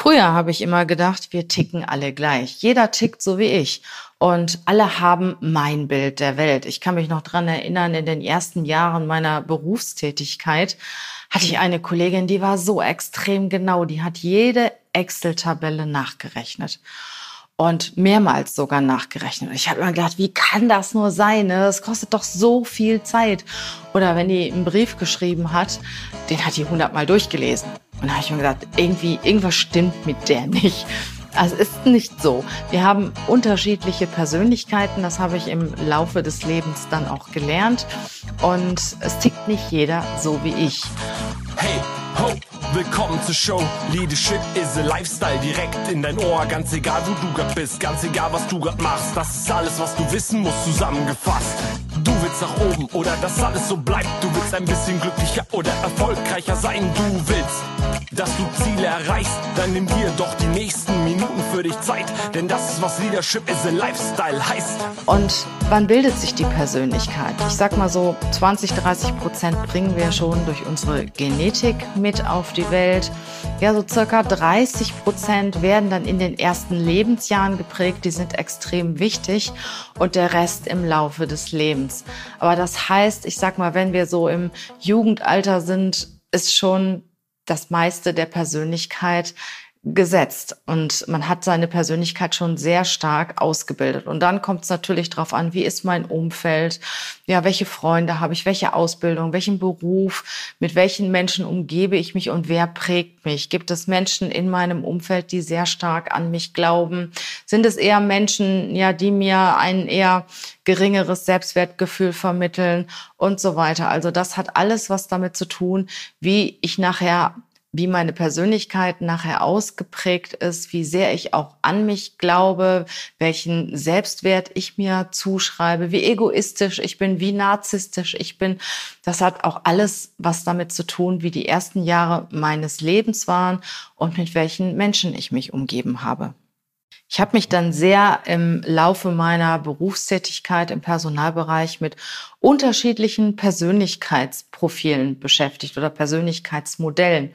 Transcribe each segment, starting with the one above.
Früher habe ich immer gedacht, wir ticken alle gleich. Jeder tickt so wie ich. Und alle haben mein Bild der Welt. Ich kann mich noch dran erinnern, in den ersten Jahren meiner Berufstätigkeit hatte ich eine Kollegin, die war so extrem genau. Die hat jede Excel-Tabelle nachgerechnet und mehrmals sogar nachgerechnet. Ich habe immer gedacht, wie kann das nur sein? Ne? Das kostet doch so viel Zeit. Oder wenn die einen Brief geschrieben hat, den hat die hundertmal durchgelesen. Und da habe ich mir gedacht, irgendwie, irgendwas stimmt mit der nicht. Also es ist nicht so. Wir haben unterschiedliche Persönlichkeiten, das habe ich im Laufe des Lebens dann auch gelernt. Und es tickt nicht jeder so wie ich. Hey, ho, willkommen zur Show. Leadership is a Lifestyle direkt in dein Ohr. Ganz egal, wo du grad bist, ganz egal, was du grad machst. Das ist alles, was du wissen musst, zusammengefasst. Du willst nach oben oder dass alles so bleibt. Du willst ein bisschen glücklicher oder erfolgreicher sein. Du willst, dass du Ziele erreichst. Dann nimm dir doch die nächsten Minuten für dich Zeit. Denn das ist, was Leadership is a Lifestyle heißt. Und wann bildet sich die Persönlichkeit? Ich sag mal so, 20, 30 Prozent bringen wir schon durch unsere Genetik mit auf die Welt. Ja, so circa 30 Prozent werden dann in den ersten Lebensjahren geprägt. Die sind extrem wichtig. Und der Rest im Laufe des Lebens. Aber das heißt, ich sag mal, wenn wir so im Jugendalter sind, ist schon das meiste der Persönlichkeit gesetzt und man hat seine Persönlichkeit schon sehr stark ausgebildet. Und dann kommt es natürlich darauf an, wie ist mein Umfeld, ja, welche Freunde habe ich, welche Ausbildung, welchen Beruf, mit welchen Menschen umgebe ich mich und wer prägt mich? Gibt es Menschen in meinem Umfeld, die sehr stark an mich glauben? Sind es eher Menschen, ja, die mir ein eher geringeres Selbstwertgefühl vermitteln und so weiter? Also das hat alles was damit zu tun, wie ich nachher wie meine Persönlichkeit nachher ausgeprägt ist, wie sehr ich auch an mich glaube, welchen Selbstwert ich mir zuschreibe, wie egoistisch ich bin, wie narzisstisch ich bin. Das hat auch alles was damit zu tun, wie die ersten Jahre meines Lebens waren und mit welchen Menschen ich mich umgeben habe. Ich habe mich dann sehr im Laufe meiner Berufstätigkeit im Personalbereich mit unterschiedlichen Persönlichkeitsprofilen beschäftigt oder Persönlichkeitsmodellen.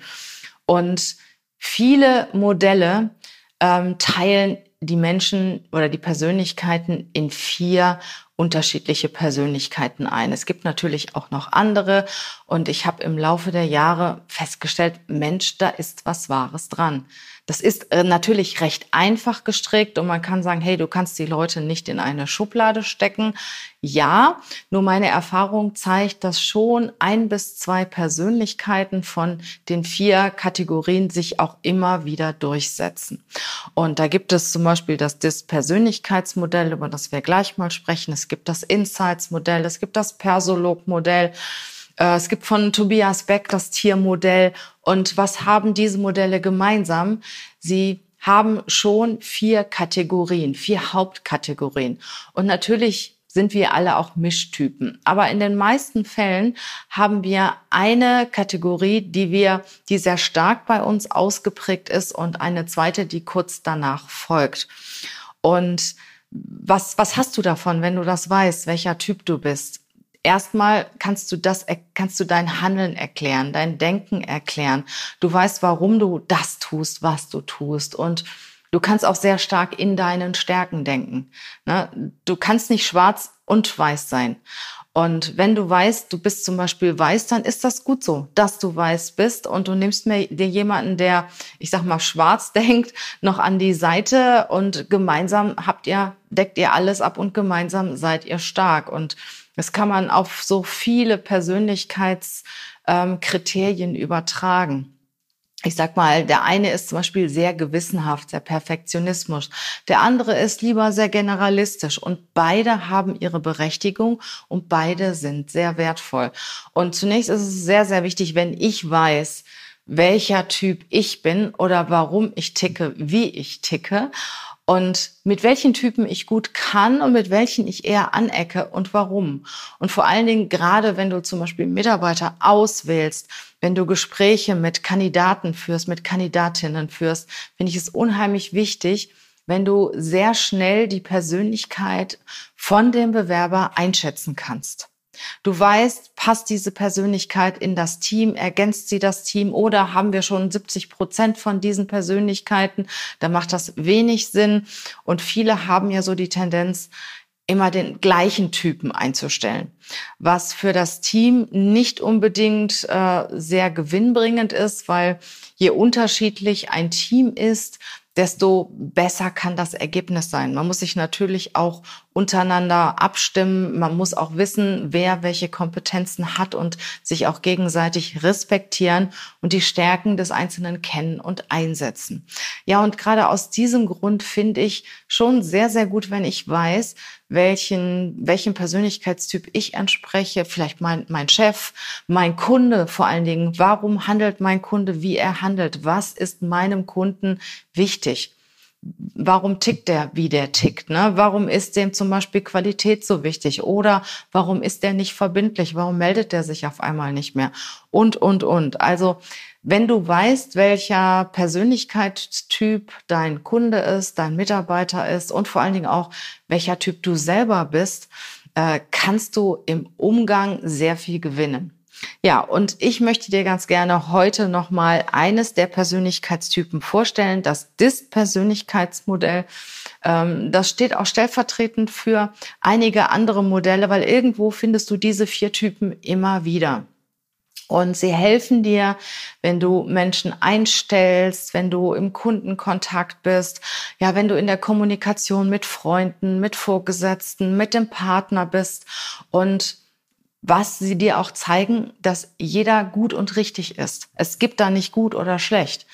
Und viele Modelle ähm, teilen die Menschen oder die Persönlichkeiten in vier unterschiedliche Persönlichkeiten ein. Es gibt natürlich auch noch andere und ich habe im Laufe der Jahre festgestellt, Mensch, da ist was Wahres dran. Das ist äh, natürlich recht einfach gestrickt und man kann sagen, hey, du kannst die Leute nicht in eine Schublade stecken. Ja, nur meine Erfahrung zeigt, dass schon ein bis zwei Persönlichkeiten von den vier Kategorien sich auch immer wieder durchsetzen. Und da gibt es zum Beispiel das DIS-Persönlichkeitsmodell, über das wir gleich mal sprechen. Es gibt das Insights-Modell, es gibt das Persolog-Modell. Äh, es gibt von Tobias Beck das Tiermodell. Und was haben diese Modelle gemeinsam? Sie haben schon vier Kategorien, vier Hauptkategorien. Und natürlich sind wir alle auch Mischtypen. Aber in den meisten Fällen haben wir eine Kategorie, die wir, die sehr stark bei uns ausgeprägt ist und eine zweite, die kurz danach folgt. Und was, was hast du davon, wenn du das weißt, welcher Typ du bist? Erstmal kannst du das, kannst du dein Handeln erklären, dein Denken erklären. Du weißt, warum du das tust, was du tust und Du kannst auch sehr stark in deinen Stärken denken. Ne? Du kannst nicht schwarz und weiß sein. Und wenn du weißt, du bist zum Beispiel weiß, dann ist das gut so, dass du weiß bist und du nimmst mir dir jemanden, der, ich sag mal, schwarz denkt, noch an die Seite und gemeinsam habt ihr, deckt ihr alles ab und gemeinsam seid ihr stark. Und das kann man auf so viele Persönlichkeitskriterien ähm, übertragen. Ich sag mal, der eine ist zum Beispiel sehr gewissenhaft, sehr Perfektionismus. Der andere ist lieber sehr generalistisch. Und beide haben ihre Berechtigung und beide sind sehr wertvoll. Und zunächst ist es sehr, sehr wichtig, wenn ich weiß, welcher Typ ich bin oder warum ich ticke, wie ich ticke und mit welchen Typen ich gut kann und mit welchen ich eher anecke und warum. Und vor allen Dingen, gerade wenn du zum Beispiel Mitarbeiter auswählst, wenn du Gespräche mit Kandidaten führst, mit Kandidatinnen führst, finde ich es unheimlich wichtig, wenn du sehr schnell die Persönlichkeit von dem Bewerber einschätzen kannst. Du weißt, passt diese Persönlichkeit in das Team, ergänzt sie das Team oder haben wir schon 70 Prozent von diesen Persönlichkeiten? Da macht das wenig Sinn. Und viele haben ja so die Tendenz, immer den gleichen Typen einzustellen, was für das Team nicht unbedingt äh, sehr gewinnbringend ist, weil je unterschiedlich ein Team ist, desto besser kann das Ergebnis sein. Man muss sich natürlich auch untereinander abstimmen. Man muss auch wissen, wer welche Kompetenzen hat und sich auch gegenseitig respektieren und die Stärken des Einzelnen kennen und einsetzen. Ja, und gerade aus diesem Grund finde ich schon sehr, sehr gut, wenn ich weiß, welchen, welchen Persönlichkeitstyp ich entspreche, vielleicht mein, mein Chef, mein Kunde vor allen Dingen. Warum handelt mein Kunde, wie er handelt? Was ist meinem Kunden wichtig? Warum tickt der, wie der tickt? Ne? Warum ist dem zum Beispiel Qualität so wichtig? Oder warum ist der nicht verbindlich? Warum meldet der sich auf einmal nicht mehr? Und, und, und. Also wenn du weißt, welcher Persönlichkeitstyp dein Kunde ist, dein Mitarbeiter ist und vor allen Dingen auch, welcher Typ du selber bist, äh, kannst du im Umgang sehr viel gewinnen. Ja, und ich möchte dir ganz gerne heute nochmal eines der Persönlichkeitstypen vorstellen, das DIST-Persönlichkeitsmodell. Ähm, das steht auch stellvertretend für einige andere Modelle, weil irgendwo findest du diese vier Typen immer wieder. Und sie helfen dir, wenn du Menschen einstellst, wenn du im Kundenkontakt bist, ja, wenn du in der Kommunikation mit Freunden, mit Vorgesetzten, mit dem Partner bist und was sie dir auch zeigen, dass jeder gut und richtig ist. Es gibt da nicht gut oder schlecht,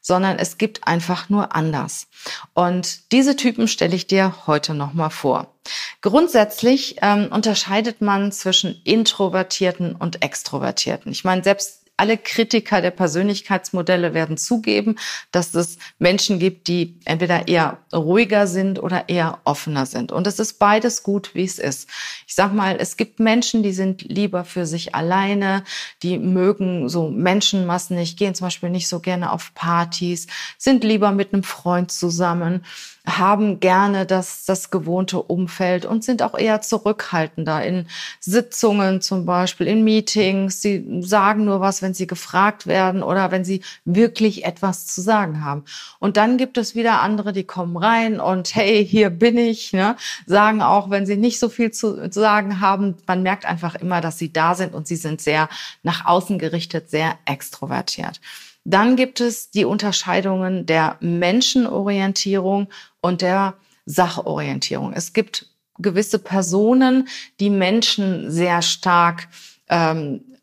sondern es gibt einfach nur anders. Und diese Typen stelle ich dir heute nochmal vor. Grundsätzlich ähm, unterscheidet man zwischen Introvertierten und Extrovertierten. Ich meine, selbst alle Kritiker der Persönlichkeitsmodelle werden zugeben, dass es Menschen gibt, die entweder eher ruhiger sind oder eher offener sind. Und es ist beides gut, wie es ist. Ich sag mal, es gibt Menschen, die sind lieber für sich alleine, die mögen so Menschenmassen nicht, gehen zum Beispiel nicht so gerne auf Partys, sind lieber mit einem Freund zusammen haben gerne das, das gewohnte Umfeld und sind auch eher zurückhaltender in Sitzungen zum Beispiel, in Meetings. Sie sagen nur was, wenn sie gefragt werden oder wenn sie wirklich etwas zu sagen haben. Und dann gibt es wieder andere, die kommen rein und hey, hier bin ich, ne? sagen auch, wenn sie nicht so viel zu sagen haben, man merkt einfach immer, dass sie da sind und sie sind sehr nach außen gerichtet, sehr extrovertiert. Dann gibt es die Unterscheidungen der Menschenorientierung und der Sachorientierung. Es gibt gewisse Personen, die Menschen sehr stark ähm,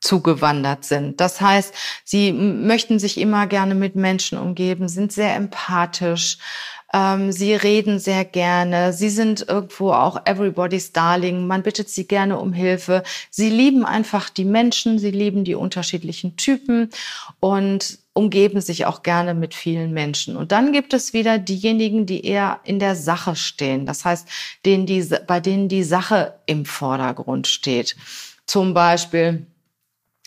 zugewandert sind. Das heißt, sie möchten sich immer gerne mit Menschen umgeben, sind sehr empathisch, ähm, sie reden sehr gerne. Sie sind irgendwo auch everybody's darling. Man bittet sie gerne um Hilfe. Sie lieben einfach die Menschen. Sie lieben die unterschiedlichen Typen und umgeben sich auch gerne mit vielen Menschen. Und dann gibt es wieder diejenigen, die eher in der Sache stehen. Das heißt, denen die, bei denen die Sache im Vordergrund steht. Zum Beispiel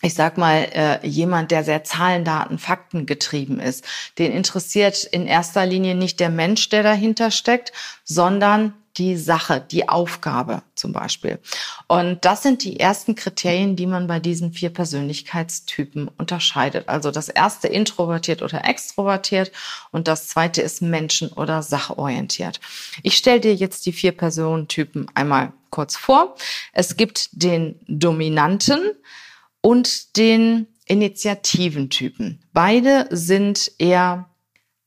ich sag mal, äh, jemand, der sehr Zahlen, Daten, Fakten getrieben ist, den interessiert in erster Linie nicht der Mensch, der dahinter steckt, sondern die Sache, die Aufgabe zum Beispiel. Und das sind die ersten Kriterien, die man bei diesen vier Persönlichkeitstypen unterscheidet. Also das erste introvertiert oder extrovertiert und das zweite ist menschen- oder sachorientiert. Ich stelle dir jetzt die vier Personentypen einmal kurz vor. Es gibt den Dominanten, und den Initiativentypen. Beide sind eher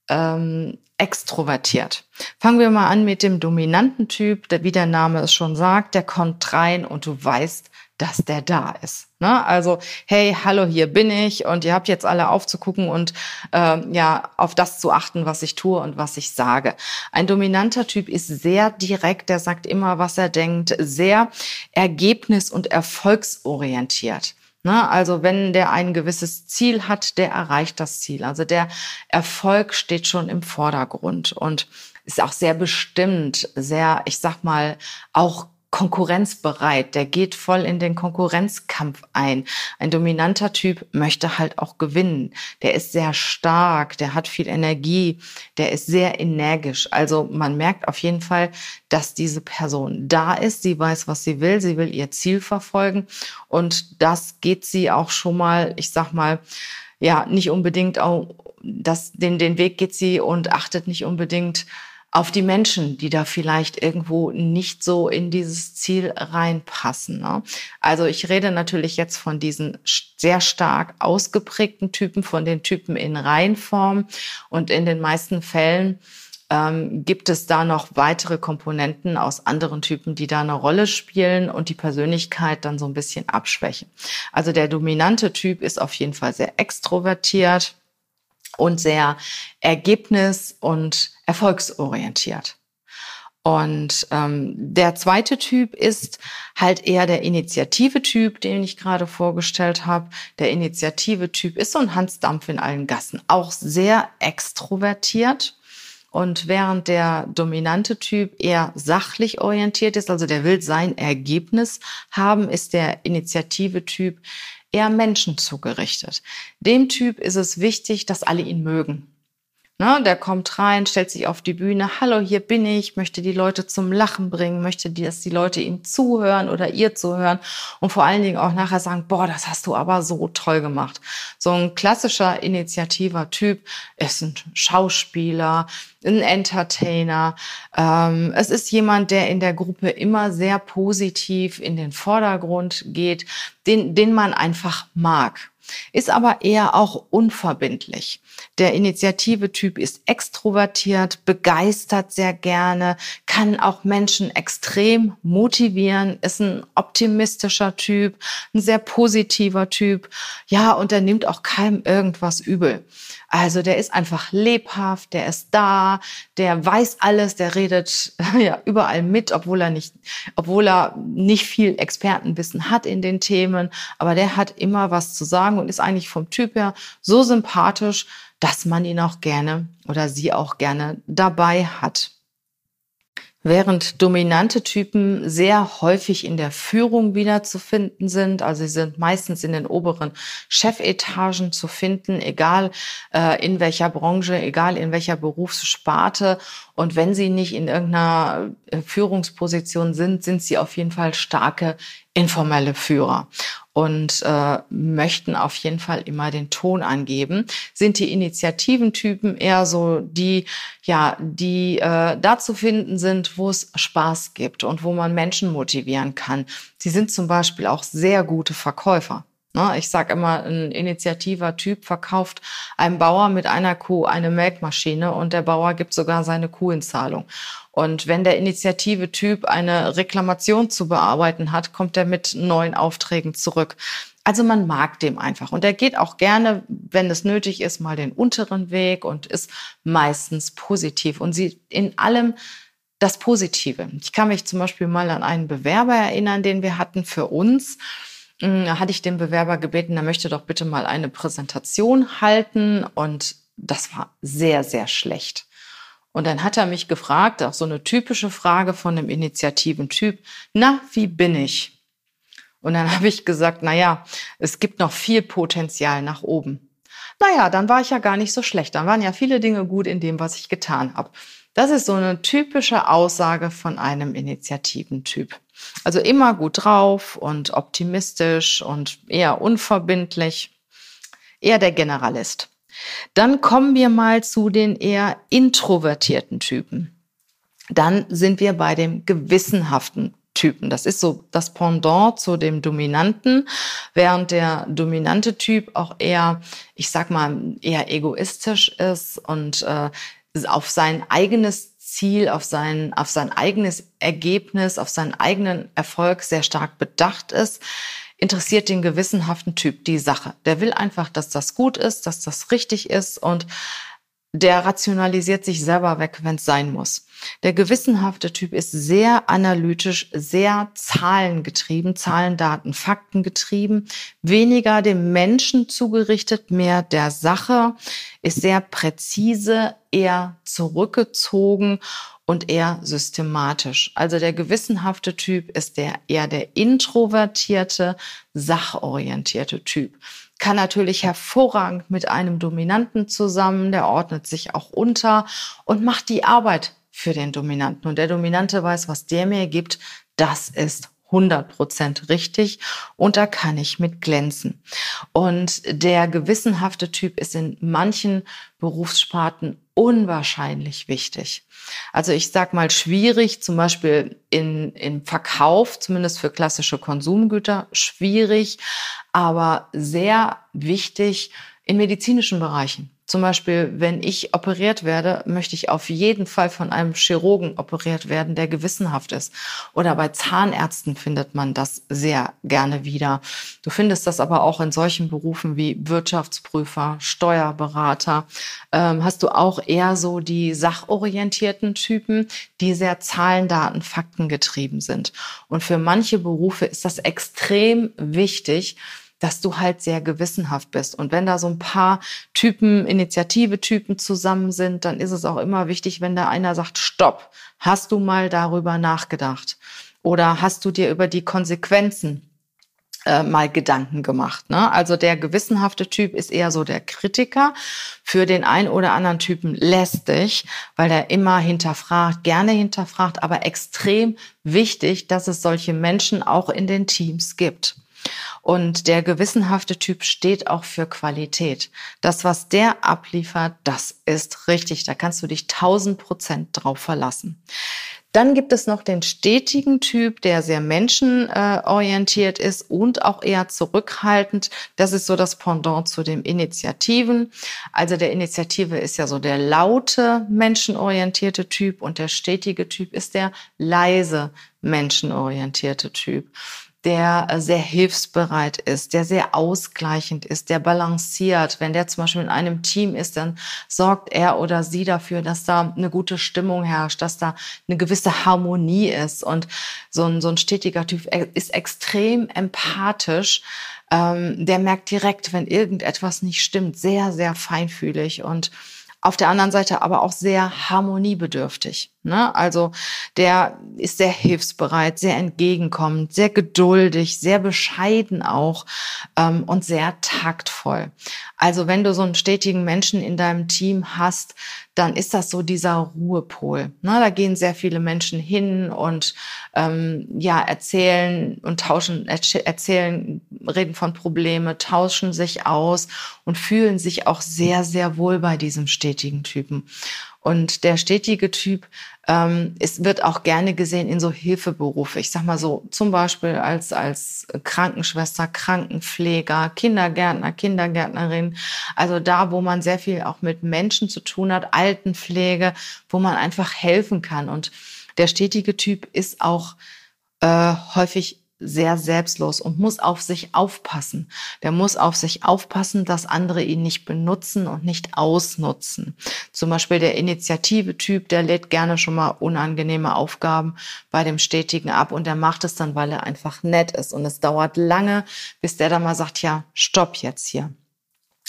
ähm, extrovertiert. Fangen wir mal an mit dem dominanten Typ, der, wie der Name es schon sagt, der kommt rein und du weißt, dass der da ist. Ne? Also, hey, hallo, hier bin ich und ihr habt jetzt alle aufzugucken und ähm, ja, auf das zu achten, was ich tue und was ich sage. Ein dominanter Typ ist sehr direkt, der sagt immer, was er denkt, sehr ergebnis- und erfolgsorientiert. Ne? Also wenn der ein gewisses Ziel hat, der erreicht das Ziel. Also der Erfolg steht schon im Vordergrund und ist auch sehr bestimmt, sehr, ich sag mal, auch konkurrenzbereit, der geht voll in den Konkurrenzkampf ein. Ein dominanter Typ möchte halt auch gewinnen. Der ist sehr stark, der hat viel Energie, der ist sehr energisch. Also man merkt auf jeden Fall, dass diese Person da ist, sie weiß, was sie will, sie will ihr Ziel verfolgen und das geht sie auch schon mal, ich sag mal, ja, nicht unbedingt auch, das, den, den Weg geht sie und achtet nicht unbedingt auf die Menschen, die da vielleicht irgendwo nicht so in dieses Ziel reinpassen. Ne? Also ich rede natürlich jetzt von diesen sehr stark ausgeprägten Typen, von den Typen in Reihenform. Und in den meisten Fällen ähm, gibt es da noch weitere Komponenten aus anderen Typen, die da eine Rolle spielen und die Persönlichkeit dann so ein bisschen abschwächen. Also der dominante Typ ist auf jeden Fall sehr extrovertiert und sehr ergebnis- und erfolgsorientiert. Und ähm, der zweite Typ ist halt eher der Initiative-Typ, den ich gerade vorgestellt habe. Der Initiative-Typ ist so ein Hansdampf in allen Gassen, auch sehr extrovertiert. Und während der dominante Typ eher sachlich orientiert ist, also der will sein Ergebnis haben, ist der Initiative-Typ eher Menschen zugerichtet. Dem Typ ist es wichtig, dass alle ihn mögen. Ne, der kommt rein, stellt sich auf die Bühne, hallo, hier bin ich, möchte die Leute zum Lachen bringen, möchte, dass die Leute ihm zuhören oder ihr zuhören. Und vor allen Dingen auch nachher sagen, boah, das hast du aber so toll gemacht. So ein klassischer initiativer Typ ist ein Schauspieler, ein Entertainer. Ähm, es ist jemand, der in der Gruppe immer sehr positiv in den Vordergrund geht, den, den man einfach mag ist aber eher auch unverbindlich. Der Initiative-Typ ist extrovertiert, begeistert sehr gerne, kann auch Menschen extrem motivieren, ist ein optimistischer Typ, ein sehr positiver Typ. Ja, und er nimmt auch keinem irgendwas übel. Also der ist einfach lebhaft, der ist da, der weiß alles, der redet ja überall mit, obwohl er nicht, obwohl er nicht viel Expertenwissen hat in den Themen, aber der hat immer was zu sagen und ist eigentlich vom Typ her so sympathisch, dass man ihn auch gerne oder sie auch gerne dabei hat. Während dominante Typen sehr häufig in der Führung wiederzufinden sind, also sie sind meistens in den oberen Chefetagen zu finden, egal äh, in welcher Branche, egal in welcher Berufssparte. Und wenn sie nicht in irgendeiner äh, Führungsposition sind, sind sie auf jeden Fall starke informelle Führer und äh, möchten auf jeden Fall immer den Ton angeben. Sind die Initiativentypen eher so die, ja, die äh, da zu finden sind, wo es Spaß gibt und wo man Menschen motivieren kann. Sie sind zum Beispiel auch sehr gute Verkäufer. Ne? Ich sage immer, ein initiativer Typ verkauft einem Bauer mit einer Kuh eine Melkmaschine und der Bauer gibt sogar seine Kuh in Zahlung. Und wenn der initiative Typ eine Reklamation zu bearbeiten hat, kommt er mit neuen Aufträgen zurück. Also man mag dem einfach. Und er geht auch gerne, wenn es nötig ist, mal den unteren Weg und ist meistens positiv und sieht in allem das Positive. Ich kann mich zum Beispiel mal an einen Bewerber erinnern, den wir hatten für uns. Hm, hatte ich den Bewerber gebeten, er möchte doch bitte mal eine Präsentation halten und das war sehr, sehr schlecht. Und dann hat er mich gefragt, auch so eine typische Frage von einem Initiativen-Typ, na, wie bin ich? Und dann habe ich gesagt, na ja, es gibt noch viel Potenzial nach oben. Naja, dann war ich ja gar nicht so schlecht. Dann waren ja viele Dinge gut in dem, was ich getan habe. Das ist so eine typische Aussage von einem Initiativentyp. Also immer gut drauf und optimistisch und eher unverbindlich. Eher der Generalist. Dann kommen wir mal zu den eher introvertierten Typen. Dann sind wir bei dem gewissenhaften Typen. Das ist so das Pendant zu dem Dominanten, während der dominante Typ auch eher, ich sag mal, eher egoistisch ist und äh, auf sein eigenes Ziel, auf sein, auf sein eigenes Ergebnis, auf seinen eigenen Erfolg sehr stark bedacht ist, interessiert den gewissenhaften Typ die Sache. Der will einfach, dass das gut ist, dass das richtig ist und der rationalisiert sich selber weg, wenn es sein muss. Der gewissenhafte Typ ist sehr analytisch, sehr zahlengetrieben, Zahlen, Daten, Fakten getrieben, weniger dem Menschen zugerichtet, mehr der Sache, ist sehr präzise, eher zurückgezogen und eher systematisch. Also der gewissenhafte Typ ist der eher der introvertierte, sachorientierte Typ kann natürlich hervorragend mit einem Dominanten zusammen, der ordnet sich auch unter und macht die Arbeit für den Dominanten. Und der Dominante weiß, was der mir gibt, das ist 100 Prozent richtig und da kann ich mit glänzen. Und der gewissenhafte Typ ist in manchen Berufssparten unwahrscheinlich wichtig. Also ich sag mal schwierig, zum Beispiel in, im Verkauf, zumindest für klassische Konsumgüter, schwierig, aber sehr wichtig in medizinischen Bereichen. Zum Beispiel, wenn ich operiert werde, möchte ich auf jeden Fall von einem Chirurgen operiert werden, der gewissenhaft ist. Oder bei Zahnärzten findet man das sehr gerne wieder. Du findest das aber auch in solchen Berufen wie Wirtschaftsprüfer, Steuerberater. Ähm, hast du auch eher so die sachorientierten Typen, die sehr Zahlen, Daten, Fakten getrieben sind. Und für manche Berufe ist das extrem wichtig, dass du halt sehr gewissenhaft bist. Und wenn da so ein paar Typen, Initiative-Typen zusammen sind, dann ist es auch immer wichtig, wenn da einer sagt, stopp, hast du mal darüber nachgedacht? Oder hast du dir über die Konsequenzen äh, mal Gedanken gemacht. Ne? Also der gewissenhafte Typ ist eher so der Kritiker. Für den einen oder anderen Typen lästig, weil er immer hinterfragt, gerne hinterfragt, aber extrem wichtig, dass es solche Menschen auch in den Teams gibt. Und der gewissenhafte Typ steht auch für Qualität. Das, was der abliefert, das ist richtig. Da kannst du dich tausend Prozent drauf verlassen. Dann gibt es noch den stetigen Typ, der sehr menschenorientiert ist und auch eher zurückhaltend. Das ist so das Pendant zu dem Initiativen. Also der Initiative ist ja so der laute, menschenorientierte Typ und der stetige Typ ist der leise, menschenorientierte Typ der äh, sehr hilfsbereit ist, der sehr ausgleichend ist, der balanciert. Wenn der zum Beispiel in einem Team ist, dann sorgt er oder sie dafür, dass da eine gute Stimmung herrscht, dass da eine gewisse Harmonie ist. Und so ein, so ein stetiger Typ ist extrem empathisch. Ähm, der merkt direkt, wenn irgendetwas nicht stimmt, sehr, sehr feinfühlig und auf der anderen Seite aber auch sehr harmoniebedürftig. Ne? Also der ist sehr hilfsbereit, sehr entgegenkommend, sehr geduldig, sehr bescheiden auch ähm, und sehr taktvoll. Also wenn du so einen stetigen Menschen in deinem Team hast, dann ist das so dieser Ruhepol. Ne? Da gehen sehr viele Menschen hin und ähm, ja erzählen und tauschen, erzählen, reden von Probleme, tauschen sich aus und fühlen sich auch sehr, sehr wohl bei diesem stetigen Typen. Und der stetige Typ ähm, es wird auch gerne gesehen in so Hilfeberufe. Ich sag mal so, zum Beispiel als, als Krankenschwester, Krankenpfleger, Kindergärtner, Kindergärtnerin. Also da, wo man sehr viel auch mit Menschen zu tun hat, Altenpflege, wo man einfach helfen kann. Und der stetige Typ ist auch äh, häufig sehr selbstlos und muss auf sich aufpassen. Der muss auf sich aufpassen, dass andere ihn nicht benutzen und nicht ausnutzen. Zum Beispiel der Initiative-Typ, der lädt gerne schon mal unangenehme Aufgaben bei dem Stetigen ab und der macht es dann, weil er einfach nett ist. Und es dauert lange, bis der dann mal sagt, ja, stopp jetzt hier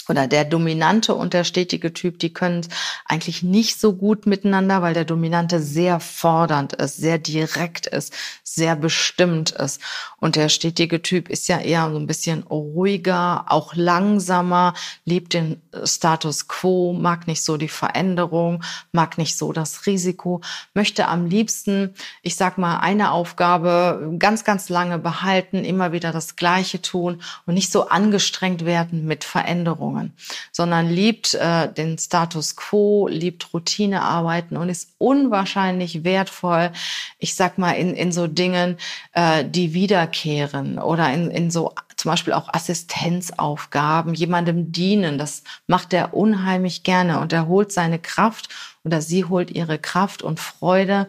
oder der dominante und der stetige Typ, die können eigentlich nicht so gut miteinander, weil der dominante sehr fordernd ist, sehr direkt ist, sehr bestimmt ist. Und der stetige Typ ist ja eher so ein bisschen ruhiger, auch langsamer, liebt den Status quo, mag nicht so die Veränderung, mag nicht so das Risiko, möchte am liebsten, ich sag mal, eine Aufgabe ganz, ganz lange behalten, immer wieder das Gleiche tun und nicht so angestrengt werden mit Veränderungen. Veränderungen, sondern liebt äh, den Status quo, liebt Routinearbeiten und ist unwahrscheinlich wertvoll, ich sag mal, in, in so Dingen, äh, die wiederkehren oder in, in so zum Beispiel auch Assistenzaufgaben, jemandem dienen. Das macht er unheimlich gerne und er holt seine Kraft oder sie holt ihre Kraft und Freude,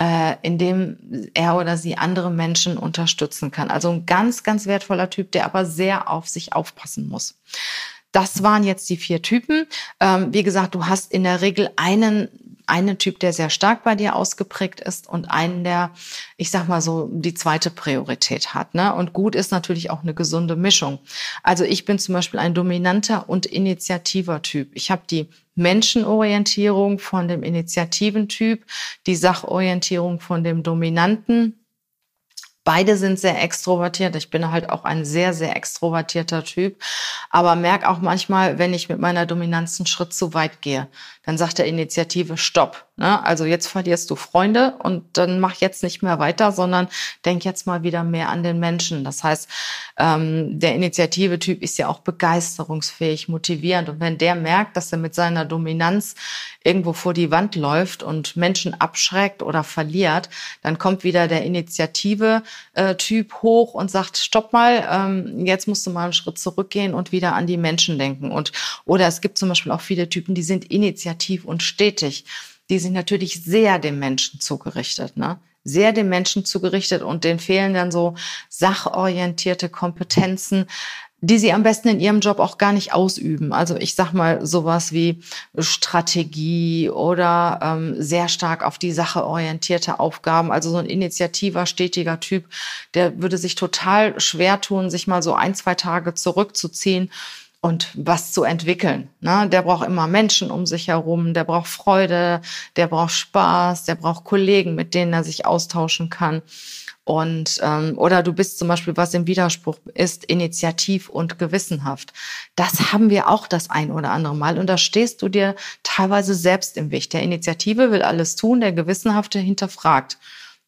äh, indem er oder sie andere Menschen unterstützen kann. Also ein ganz, ganz wertvoller Typ, der aber sehr auf sich aufpassen muss. Das waren jetzt die vier Typen. Ähm, wie gesagt, du hast in der Regel einen einen Typ, der sehr stark bei dir ausgeprägt ist und einen, der, ich sag mal so, die zweite Priorität hat. Ne? Und gut ist natürlich auch eine gesunde Mischung. Also ich bin zum Beispiel ein dominanter und initiativer Typ. Ich habe die Menschenorientierung von dem Initiativentyp, die Sachorientierung von dem Dominanten Beide sind sehr extrovertiert. Ich bin halt auch ein sehr, sehr extrovertierter Typ. Aber merke auch manchmal, wenn ich mit meiner Dominanz einen Schritt zu weit gehe, dann sagt der Initiative Stopp. Ne? Also jetzt verlierst du Freunde und dann mach jetzt nicht mehr weiter, sondern denk jetzt mal wieder mehr an den Menschen. Das heißt, ähm, der Initiative-Typ ist ja auch begeisterungsfähig, motivierend. Und wenn der merkt, dass er mit seiner Dominanz irgendwo vor die Wand läuft und Menschen abschreckt oder verliert, dann kommt wieder der Initiative-Typ hoch und sagt, stopp mal, ähm, jetzt musst du mal einen Schritt zurückgehen und wieder an die Menschen denken. Und, oder es gibt zum Beispiel auch viele Typen, die sind initiativ und stetig die sind natürlich sehr dem Menschen zugerichtet, ne? Sehr dem Menschen zugerichtet und denen fehlen dann so sachorientierte Kompetenzen, die sie am besten in ihrem Job auch gar nicht ausüben. Also ich sag mal sowas wie Strategie oder ähm, sehr stark auf die Sache orientierte Aufgaben. Also so ein initiativer, stetiger Typ, der würde sich total schwer tun, sich mal so ein, zwei Tage zurückzuziehen und was zu entwickeln. Ne? Der braucht immer Menschen um sich herum, der braucht Freude, der braucht Spaß, der braucht Kollegen, mit denen er sich austauschen kann. Und ähm, oder du bist zum Beispiel, was im Widerspruch ist, initiativ und gewissenhaft. Das haben wir auch das ein oder andere Mal. Und da stehst du dir teilweise selbst im Weg. Der Initiative will alles tun, der Gewissenhafte hinterfragt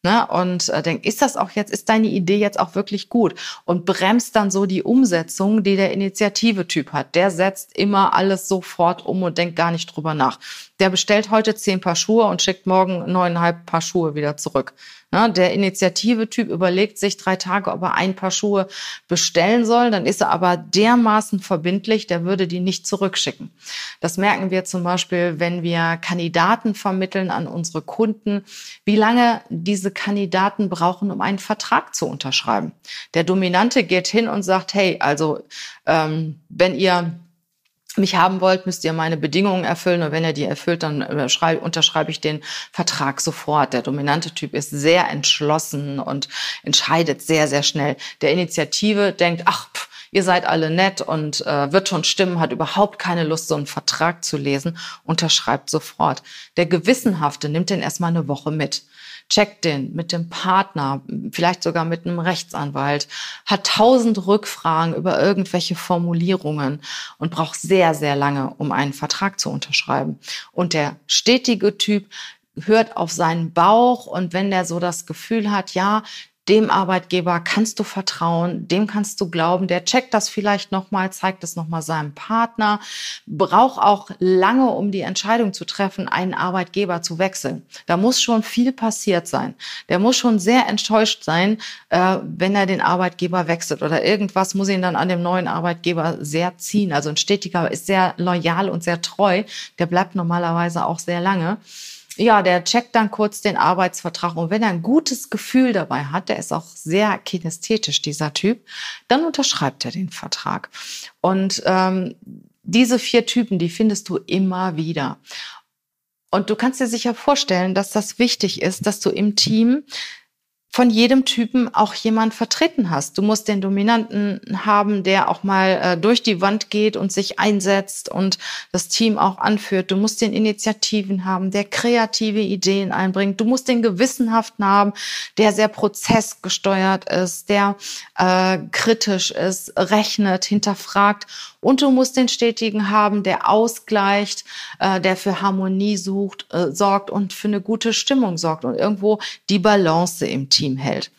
ne? und äh, denkt, ist das auch jetzt, ist deine Idee jetzt auch wirklich gut? Und bremst dann so die Umsetzung, die der Initiative-Typ hat. Der setzt immer alles sofort um und denkt gar nicht drüber nach. Der bestellt heute zehn Paar Schuhe und schickt morgen neuneinhalb Paar Schuhe wieder zurück. Ne, der Initiative-Typ überlegt sich drei Tage, ob er ein Paar Schuhe bestellen soll. Dann ist er aber dermaßen verbindlich, der würde die nicht zurückschicken. Das merken wir zum Beispiel, wenn wir Kandidaten vermitteln an unsere Kunden, wie lange diese Kandidaten brauchen, um einen Vertrag zu unterschreiben. Der Dominante geht hin und sagt, hey, also ähm, wenn ihr mich haben wollt, müsst ihr meine Bedingungen erfüllen. Und wenn ihr die erfüllt, dann unterschreibe ich den Vertrag sofort. Der dominante Typ ist sehr entschlossen und entscheidet sehr, sehr schnell. Der Initiative denkt, ach, pff, ihr seid alle nett und äh, wird schon stimmen, hat überhaupt keine Lust, so einen Vertrag zu lesen, unterschreibt sofort. Der Gewissenhafte nimmt den erstmal eine Woche mit checkt den mit dem Partner, vielleicht sogar mit einem Rechtsanwalt, hat tausend Rückfragen über irgendwelche Formulierungen und braucht sehr, sehr lange, um einen Vertrag zu unterschreiben. Und der stetige Typ hört auf seinen Bauch und wenn der so das Gefühl hat, ja, dem Arbeitgeber kannst du vertrauen, dem kannst du glauben, der checkt das vielleicht nochmal, zeigt es nochmal seinem Partner, braucht auch lange, um die Entscheidung zu treffen, einen Arbeitgeber zu wechseln. Da muss schon viel passiert sein. Der muss schon sehr enttäuscht sein, äh, wenn er den Arbeitgeber wechselt oder irgendwas muss ihn dann an dem neuen Arbeitgeber sehr ziehen. Also ein Stetiger ist sehr loyal und sehr treu, der bleibt normalerweise auch sehr lange ja, der checkt dann kurz den Arbeitsvertrag und wenn er ein gutes Gefühl dabei hat, der ist auch sehr kinästhetisch, dieser Typ, dann unterschreibt er den Vertrag. Und ähm, diese vier Typen, die findest du immer wieder. Und du kannst dir sicher vorstellen, dass das wichtig ist, dass du im Team von jedem Typen auch jemand vertreten hast. Du musst den Dominanten haben, der auch mal äh, durch die Wand geht und sich einsetzt und das Team auch anführt. Du musst den Initiativen haben, der kreative Ideen einbringt. Du musst den Gewissenhaften haben, der sehr prozessgesteuert ist, der äh, kritisch ist, rechnet, hinterfragt und du musst den Stetigen haben, der ausgleicht, äh, der für Harmonie sucht, äh, sorgt und für eine gute Stimmung sorgt und irgendwo die Balance im Team hält.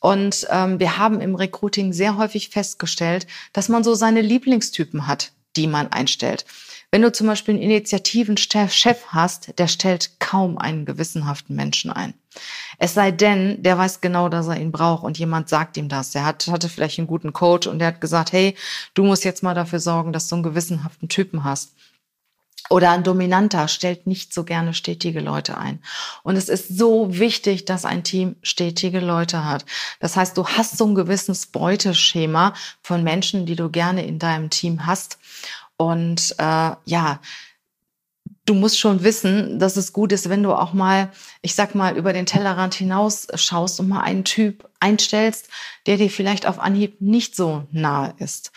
Und ähm, wir haben im Recruiting sehr häufig festgestellt, dass man so seine Lieblingstypen hat, die man einstellt. Wenn du zum Beispiel einen Initiativen-Chef hast, der stellt kaum einen gewissenhaften Menschen ein. Es sei denn, der weiß genau, dass er ihn braucht und jemand sagt ihm das. Der hat, hatte vielleicht einen guten Coach und der hat gesagt, hey, du musst jetzt mal dafür sorgen, dass du einen gewissenhaften Typen hast. Oder ein Dominanter stellt nicht so gerne stetige Leute ein. Und es ist so wichtig, dass ein Team stetige Leute hat. Das heißt, du hast so ein gewisses Beuteschema von Menschen, die du gerne in deinem Team hast. Und äh, ja, du musst schon wissen, dass es gut ist, wenn du auch mal, ich sag mal, über den Tellerrand hinaus schaust und mal einen Typ einstellst, der dir vielleicht auf Anhieb nicht so nahe ist.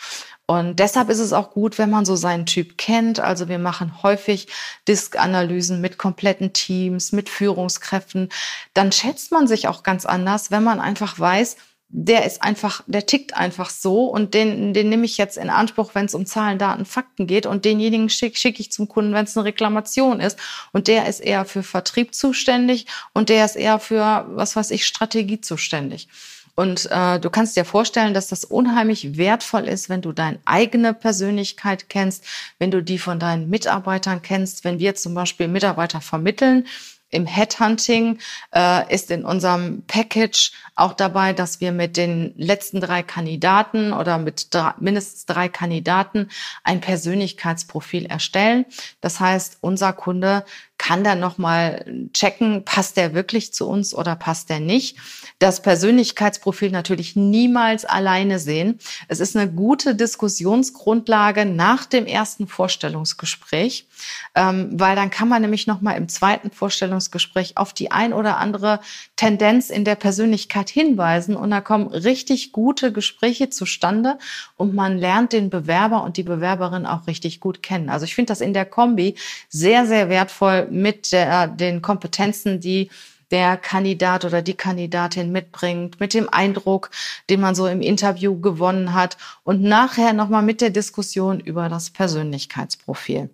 Und deshalb ist es auch gut, wenn man so seinen Typ kennt. Also wir machen häufig Disk-Analysen mit kompletten Teams, mit Führungskräften. Dann schätzt man sich auch ganz anders, wenn man einfach weiß, der ist einfach, der tickt einfach so und den, den nehme ich jetzt in Anspruch, wenn es um Zahlen, Daten, Fakten geht und denjenigen schicke schick ich zum Kunden, wenn es eine Reklamation ist und der ist eher für Vertrieb zuständig und der ist eher für, was weiß ich, Strategie zuständig. Und äh, du kannst dir vorstellen, dass das unheimlich wertvoll ist, wenn du deine eigene Persönlichkeit kennst, wenn du die von deinen Mitarbeitern kennst, wenn wir zum Beispiel Mitarbeiter vermitteln. Im Headhunting äh, ist in unserem Package auch dabei, dass wir mit den letzten drei Kandidaten oder mit drei, mindestens drei Kandidaten ein Persönlichkeitsprofil erstellen. Das heißt, unser Kunde kann dann nochmal checken, passt der wirklich zu uns oder passt der nicht. Das Persönlichkeitsprofil natürlich niemals alleine sehen. Es ist eine gute Diskussionsgrundlage nach dem ersten Vorstellungsgespräch, ähm, weil dann kann man nämlich nochmal im zweiten Vorstellungsgespräch auf die ein oder andere Tendenz in der Persönlichkeit hinweisen und da kommen richtig gute Gespräche zustande und man lernt den Bewerber und die Bewerberin auch richtig gut kennen. Also ich finde das in der Kombi sehr, sehr wertvoll, mit der, den Kompetenzen, die der Kandidat oder die Kandidatin mitbringt, mit dem Eindruck, den man so im Interview gewonnen hat und nachher nochmal mit der Diskussion über das Persönlichkeitsprofil.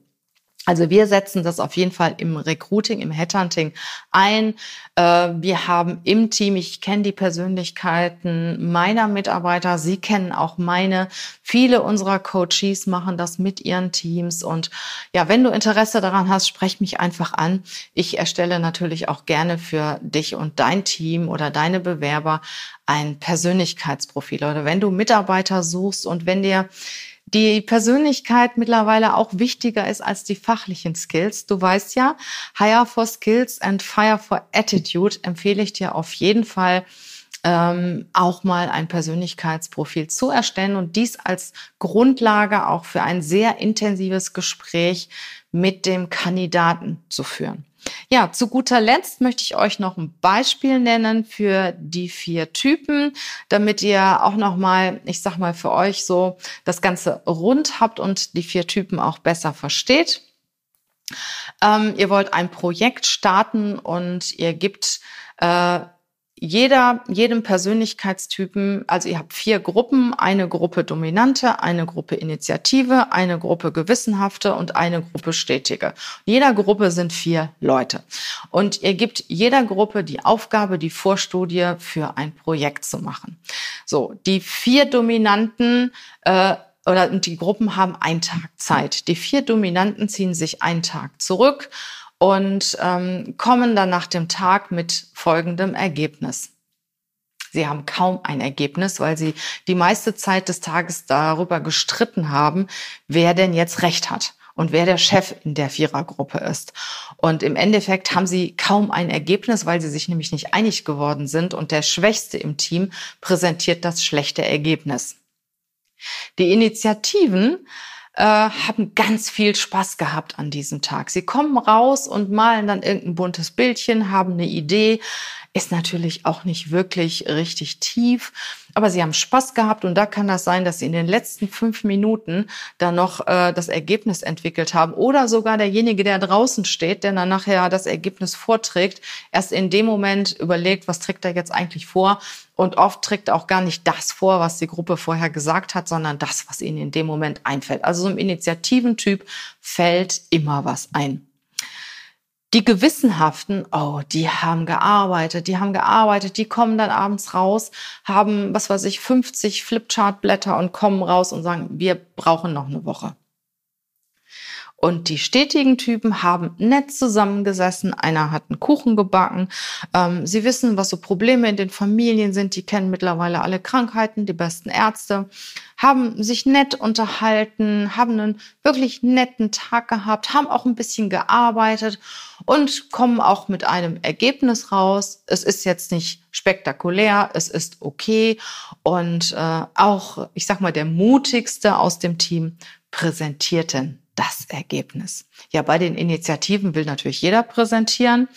Also wir setzen das auf jeden Fall im Recruiting, im Headhunting ein. Äh, wir haben im Team, ich kenne die Persönlichkeiten meiner Mitarbeiter, sie kennen auch meine. Viele unserer Coaches machen das mit ihren Teams. Und ja, wenn du Interesse daran hast, sprech mich einfach an. Ich erstelle natürlich auch gerne für dich und dein Team oder deine Bewerber ein Persönlichkeitsprofil. Oder wenn du Mitarbeiter suchst und wenn dir die Persönlichkeit mittlerweile auch wichtiger ist als die fachlichen Skills. Du weißt ja, Hire for Skills and Fire for Attitude empfehle ich dir auf jeden Fall ähm, auch mal ein Persönlichkeitsprofil zu erstellen und dies als Grundlage auch für ein sehr intensives Gespräch mit dem Kandidaten zu führen. Ja, zu guter Letzt möchte ich euch noch ein Beispiel nennen für die vier Typen, damit ihr auch noch mal, ich sag mal für euch so das ganze rund habt und die vier Typen auch besser versteht. Ähm, ihr wollt ein Projekt starten und ihr gibt äh, jeder, jedem Persönlichkeitstypen, also ihr habt vier Gruppen, eine Gruppe Dominante, eine Gruppe Initiative, eine Gruppe Gewissenhafte und eine Gruppe Stetige. Jeder Gruppe sind vier Leute. Und ihr gebt jeder Gruppe die Aufgabe, die Vorstudie für ein Projekt zu machen. So, die vier Dominanten äh, oder die Gruppen haben einen Tag Zeit. Die vier Dominanten ziehen sich einen Tag zurück und ähm, kommen dann nach dem Tag mit folgendem Ergebnis. Sie haben kaum ein Ergebnis, weil sie die meiste Zeit des Tages darüber gestritten haben, wer denn jetzt recht hat und wer der Chef in der Vierergruppe ist. Und im Endeffekt haben sie kaum ein Ergebnis, weil sie sich nämlich nicht einig geworden sind und der Schwächste im Team präsentiert das schlechte Ergebnis. Die Initiativen äh, haben ganz viel Spaß gehabt an diesem Tag. Sie kommen raus und malen dann irgendein buntes Bildchen, haben eine Idee, ist natürlich auch nicht wirklich richtig tief, aber sie haben Spaß gehabt und da kann das sein, dass sie in den letzten fünf Minuten dann noch äh, das Ergebnis entwickelt haben oder sogar derjenige, der draußen steht, der dann nachher das Ergebnis vorträgt, erst in dem Moment überlegt, was trägt er jetzt eigentlich vor und oft trägt auch gar nicht das vor, was die Gruppe vorher gesagt hat, sondern das, was ihnen in dem Moment einfällt. Also so ein Initiativentyp fällt immer was ein. Die Gewissenhaften, oh, die haben gearbeitet, die haben gearbeitet, die kommen dann abends raus, haben, was weiß ich, 50 Flipchart-Blätter und kommen raus und sagen, wir brauchen noch eine Woche. Und die stetigen Typen haben nett zusammengesessen. Einer hat einen Kuchen gebacken. Ähm, sie wissen, was so Probleme in den Familien sind. Die kennen mittlerweile alle Krankheiten, die besten Ärzte, haben sich nett unterhalten, haben einen wirklich netten Tag gehabt, haben auch ein bisschen gearbeitet und kommen auch mit einem Ergebnis raus. Es ist jetzt nicht spektakulär, es ist okay. Und äh, auch, ich sag mal, der mutigste aus dem Team präsentierten das Ergebnis. Ja, bei den Initiativen will natürlich jeder präsentieren.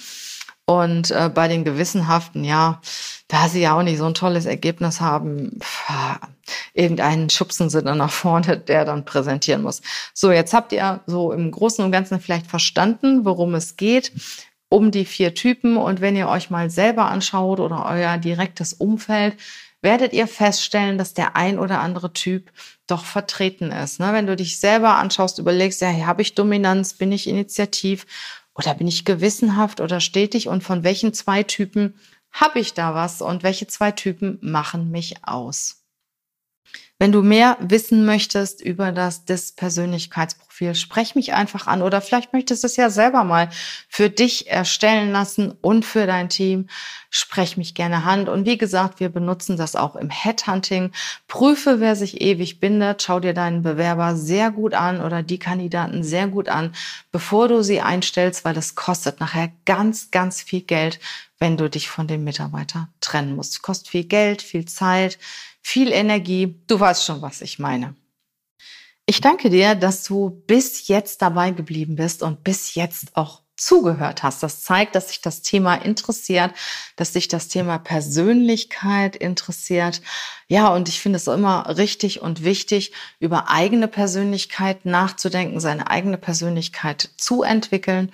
Und äh, bei den Gewissenhaften, ja, da sie ja auch nicht so ein tolles Ergebnis haben, pff, irgendeinen schubsen sie dann nach vorne, der dann präsentieren muss. So, jetzt habt ihr so im Großen und Ganzen vielleicht verstanden, worum es geht um die vier Typen. Und wenn ihr euch mal selber anschaut oder euer direktes Umfeld, werdet ihr feststellen, dass der ein oder andere Typ doch vertreten ist. Ne? Wenn du dich selber anschaust, überlegst, ja, habe ich Dominanz, bin ich initiativ oder bin ich gewissenhaft oder stetig und von welchen zwei Typen habe ich da was und welche zwei Typen machen mich aus? Wenn du mehr wissen möchtest über das DIS-Persönlichkeitsprofil, sprech mich einfach an oder vielleicht möchtest du es ja selber mal für dich erstellen lassen und für dein Team. Sprech mich gerne an. Und wie gesagt, wir benutzen das auch im Headhunting. Prüfe, wer sich ewig bindet. Schau dir deinen Bewerber sehr gut an oder die Kandidaten sehr gut an, bevor du sie einstellst, weil das kostet nachher ganz, ganz viel Geld, wenn du dich von dem Mitarbeiter trennen musst. Kostet viel Geld, viel Zeit, viel Energie. Du weißt schon, was ich meine. Ich danke dir, dass du bis jetzt dabei geblieben bist und bis jetzt auch zugehört hast. Das zeigt, dass sich das Thema interessiert, dass sich das Thema Persönlichkeit interessiert. Ja, und ich finde es immer richtig und wichtig, über eigene Persönlichkeit nachzudenken, seine eigene Persönlichkeit zu entwickeln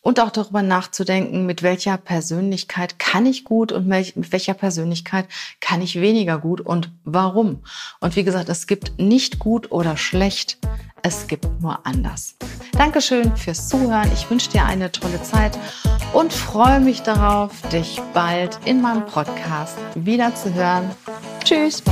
und auch darüber nachzudenken, mit welcher Persönlichkeit kann ich gut und mit welcher Persönlichkeit kann ich weniger gut und warum. Und wie gesagt, es gibt nicht gut oder schlecht, es gibt nur anders. Dankeschön fürs Zuhören. Ich wünsche dir eine tolle Zeit und freue mich darauf, dich bald in meinem Podcast wieder zu hören. Tschüss.